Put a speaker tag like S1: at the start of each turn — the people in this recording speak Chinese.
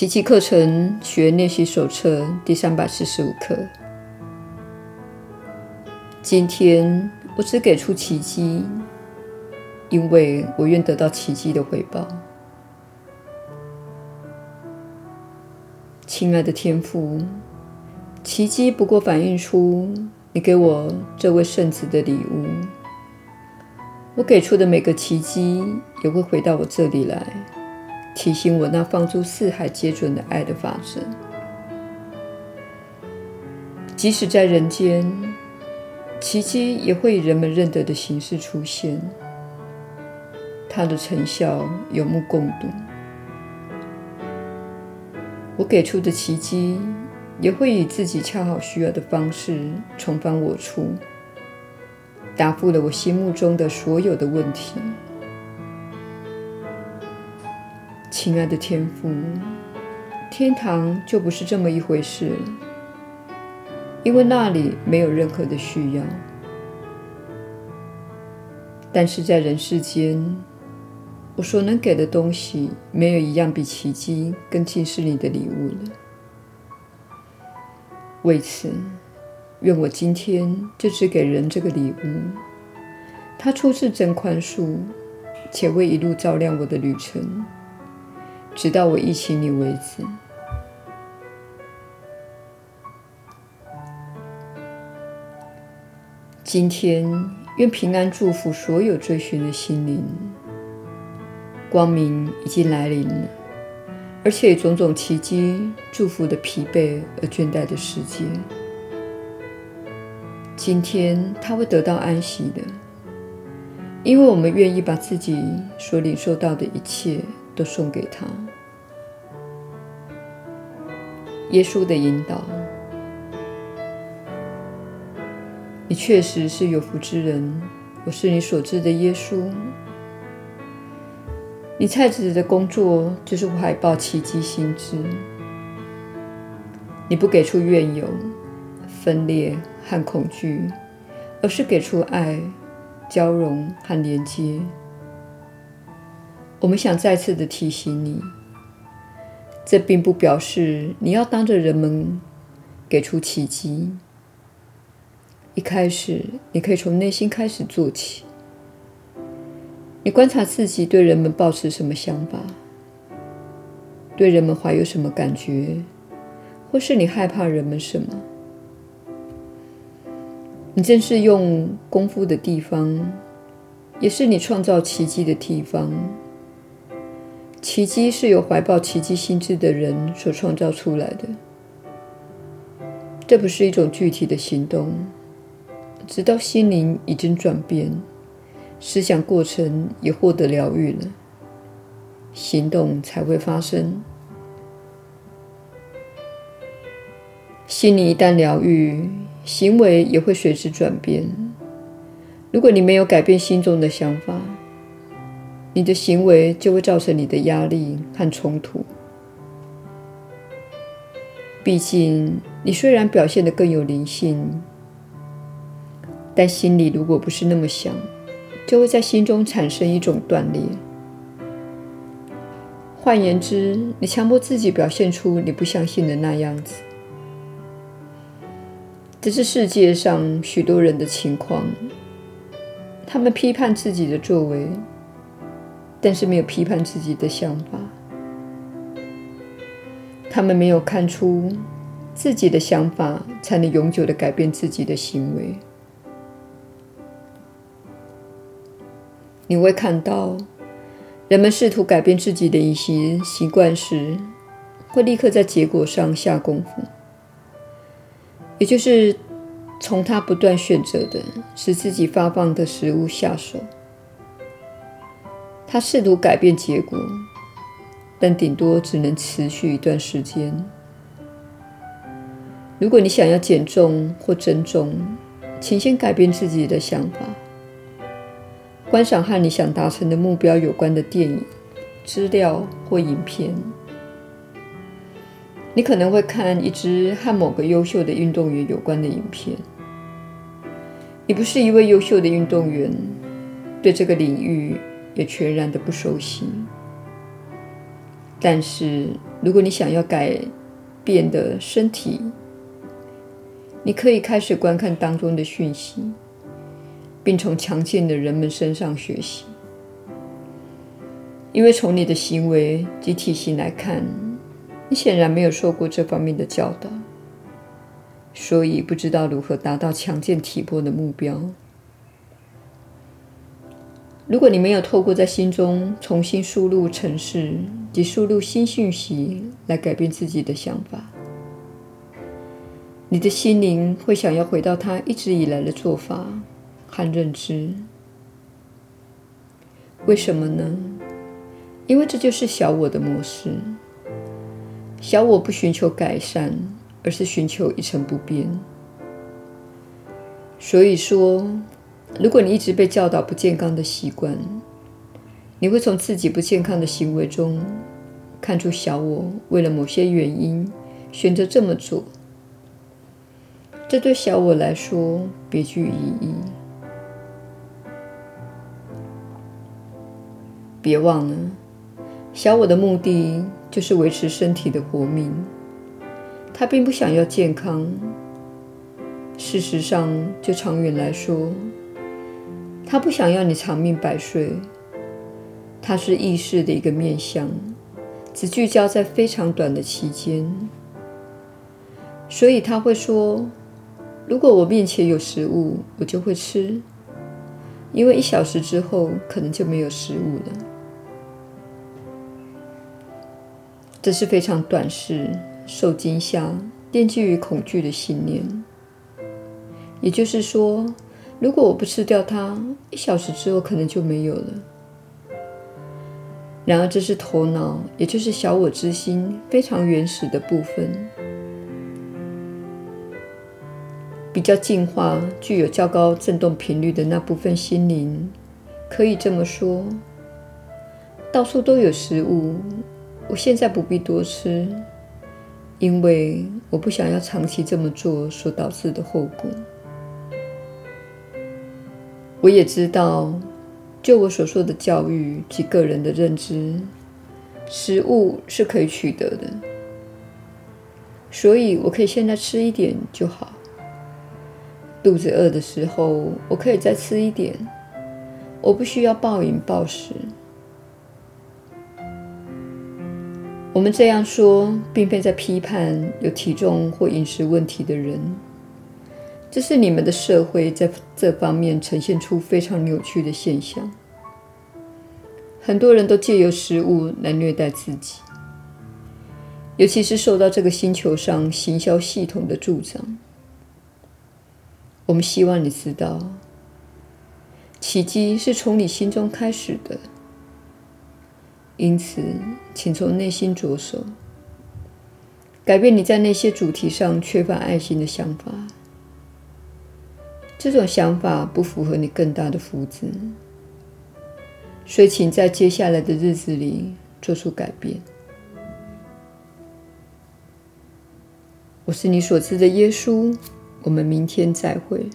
S1: 奇迹课程学练习手册第三百四十五课。今天我只给出奇迹，因为我愿得到奇迹的回报。亲爱的天父，奇迹不过反映出你给我这位圣子的礼物。我给出的每个奇迹也会回到我这里来。提醒我那放诸四海皆准的爱的法则，即使在人间，奇迹也会以人们认得的形式出现，它的成效有目共睹。我给出的奇迹也会以自己恰好需要的方式重返我处，答复了我心目中的所有的问题。亲爱的天父，天堂就不是这么一回事了，因为那里没有任何的需要。但是在人世间，我所能给的东西，没有一样比奇迹更近似你的礼物了。为此，愿我今天就只给人这个礼物，它出自真宽恕，且为一路照亮我的旅程。直到我忆起你为止。今天，愿平安祝福所有追寻的心灵。光明已经来临了，而且种种奇迹祝福的疲惫而倦怠的世界。今天，他会得到安息的，因为我们愿意把自己所领受到的一切。都送给他。耶稣的引导，你确实是有福之人。我是你所知的耶稣。你菜子的工作就是怀抱奇迹心智。你不给出怨尤、分裂和恐惧，而是给出爱、交融和连接。我们想再次的提醒你，这并不表示你要当着人们给出奇迹。一开始，你可以从内心开始做起。你观察自己对人们抱持什么想法，对人们怀有什么感觉，或是你害怕人们什么？你正是用功夫的地方，也是你创造奇迹的地方。奇迹是由怀抱奇迹心智的人所创造出来的。这不是一种具体的行动，直到心灵已经转变，思想过程也获得疗愈了，行动才会发生。心灵一旦疗愈，行为也会随之转变。如果你没有改变心中的想法，你的行为就会造成你的压力和冲突。毕竟，你虽然表现得更有灵性，但心里如果不是那么想，就会在心中产生一种断裂。换言之，你强迫自己表现出你不相信的那样子。这是世界上许多人的情况，他们批判自己的作为。但是没有批判自己的想法，他们没有看出自己的想法才能永久的改变自己的行为。你会看到，人们试图改变自己的饮食习惯时，会立刻在结果上下功夫，也就是从他不断选择的使自己发胖的食物下手。他试图改变结果，但顶多只能持续一段时间。如果你想要减重或增重，请先改变自己的想法。观赏和你想达成的目标有关的电影、资料或影片。你可能会看一支和某个优秀的运动员有关的影片。你不是一位优秀的运动员，对这个领域。也全然的不熟悉。但是，如果你想要改变的身体，你可以开始观看当中的讯息，并从强健的人们身上学习。因为从你的行为及体型来看，你显然没有受过这方面的教导，所以不知道如何达到强健体魄的目标。如果你没有透过在心中重新输入程式及输入新讯息来改变自己的想法，你的心灵会想要回到他一直以来的做法和认知。为什么呢？因为这就是小我的模式。小我不寻求改善，而是寻求一成不变。所以说，如果你一直被教导不健康的习惯，你会从自己不健康的行为中看出小我为了某些原因选择这么做。这对小我来说别具意义。别忘了，小我的目的就是维持身体的活命，他并不想要健康。事实上，就长远来说，他不想要你长命百岁。他是意识的一个面向，只聚焦在非常短的期间，所以他会说。如果我面前有食物，我就会吃，因为一小时之后可能就没有食物了。这是非常短视、受惊吓、奠基于恐惧的信念。也就是说，如果我不吃掉它，一小时之后可能就没有了。然而，这是头脑，也就是小我之心非常原始的部分。比较进化、具有较高振动频率的那部分心灵，可以这么说：到处都有食物，我现在不必多吃，因为我不想要长期这么做所导致的后果。我也知道，就我所说的教育及个人的认知，食物是可以取得的，所以我可以现在吃一点就好。肚子饿的时候，我可以再吃一点。我不需要暴饮暴食。我们这样说，并非在批判有体重或饮食问题的人。这是你们的社会在这方面呈现出非常扭曲的现象。很多人都借由食物来虐待自己，尤其是受到这个星球上行销系统的助长。我们希望你知道，奇迹是从你心中开始的。因此，请从内心着手，改变你在那些主题上缺乏爱心的想法。这种想法不符合你更大的福祉，所以请在接下来的日子里做出改变。我是你所知的耶稣。我们明天再会。